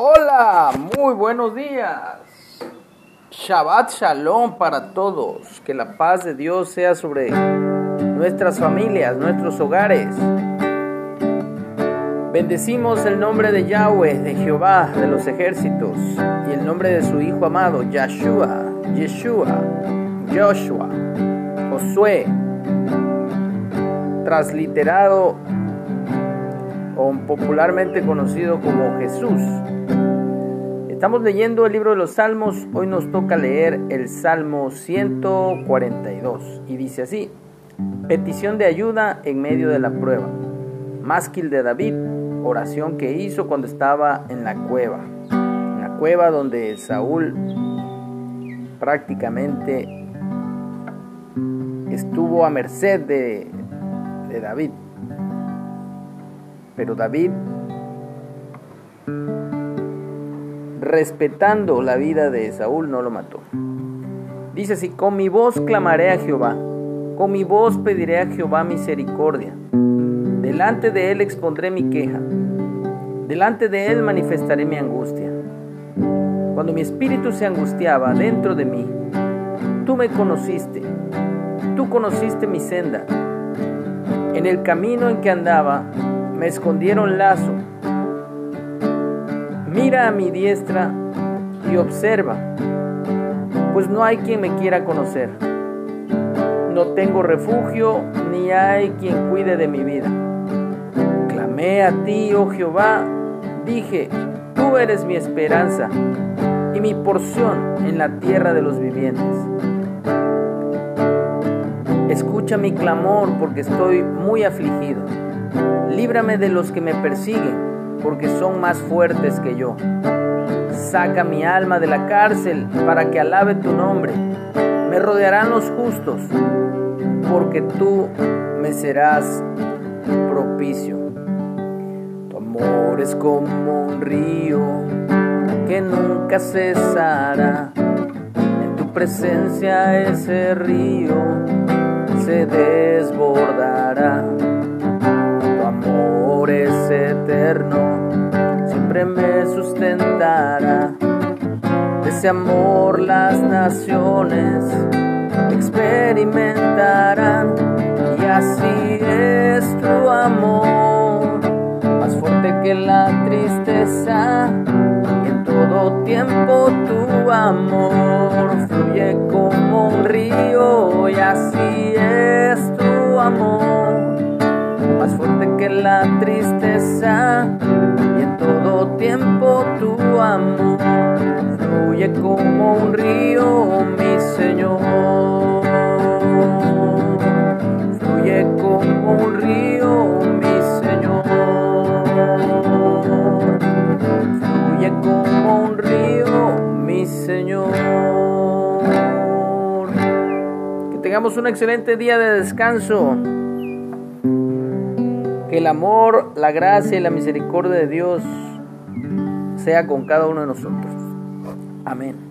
Hola, muy buenos días. Shabbat Shalom para todos. Que la paz de Dios sea sobre nuestras familias, nuestros hogares. Bendecimos el nombre de Yahweh, de Jehová, de los ejércitos, y el nombre de su Hijo amado, Yeshua, Yeshua, Joshua, Josué, transliterado o popularmente conocido como Jesús. Estamos leyendo el libro de los Salmos, hoy nos toca leer el Salmo 142 y dice así, petición de ayuda en medio de la prueba, másquil de David, oración que hizo cuando estaba en la cueva, en la cueva donde Saúl prácticamente estuvo a merced de, de David. Pero David, respetando la vida de Saúl, no lo mató. Dice así, con mi voz clamaré a Jehová, con mi voz pediré a Jehová misericordia. Delante de él expondré mi queja, delante de él manifestaré mi angustia. Cuando mi espíritu se angustiaba dentro de mí, tú me conociste, tú conociste mi senda. En el camino en que andaba, me escondieron lazo. Mira a mi diestra y observa, pues no hay quien me quiera conocer. No tengo refugio, ni hay quien cuide de mi vida. Clamé a ti, oh Jehová, dije, tú eres mi esperanza y mi porción en la tierra de los vivientes. Escucha mi clamor porque estoy muy afligido. Líbrame de los que me persiguen, porque son más fuertes que yo. Saca mi alma de la cárcel para que alabe tu nombre. Me rodearán los justos, porque tú me serás propicio. Tu amor es como un río que nunca cesará. En tu presencia ese río se desbordará eterno, siempre me sustentará. Ese amor las naciones experimentarán y así es tu amor, más fuerte que la tristeza y en todo tiempo tu amor fluye como un río y así es tu amor más fuerte que la tristeza y en todo tiempo tu amor fluye como un río, mi Señor. Fluye como un río, mi Señor. Fluye como un río, mi Señor. Que tengamos un excelente día de descanso. Que el amor, la gracia y la misericordia de Dios sea con cada uno de nosotros. Amén.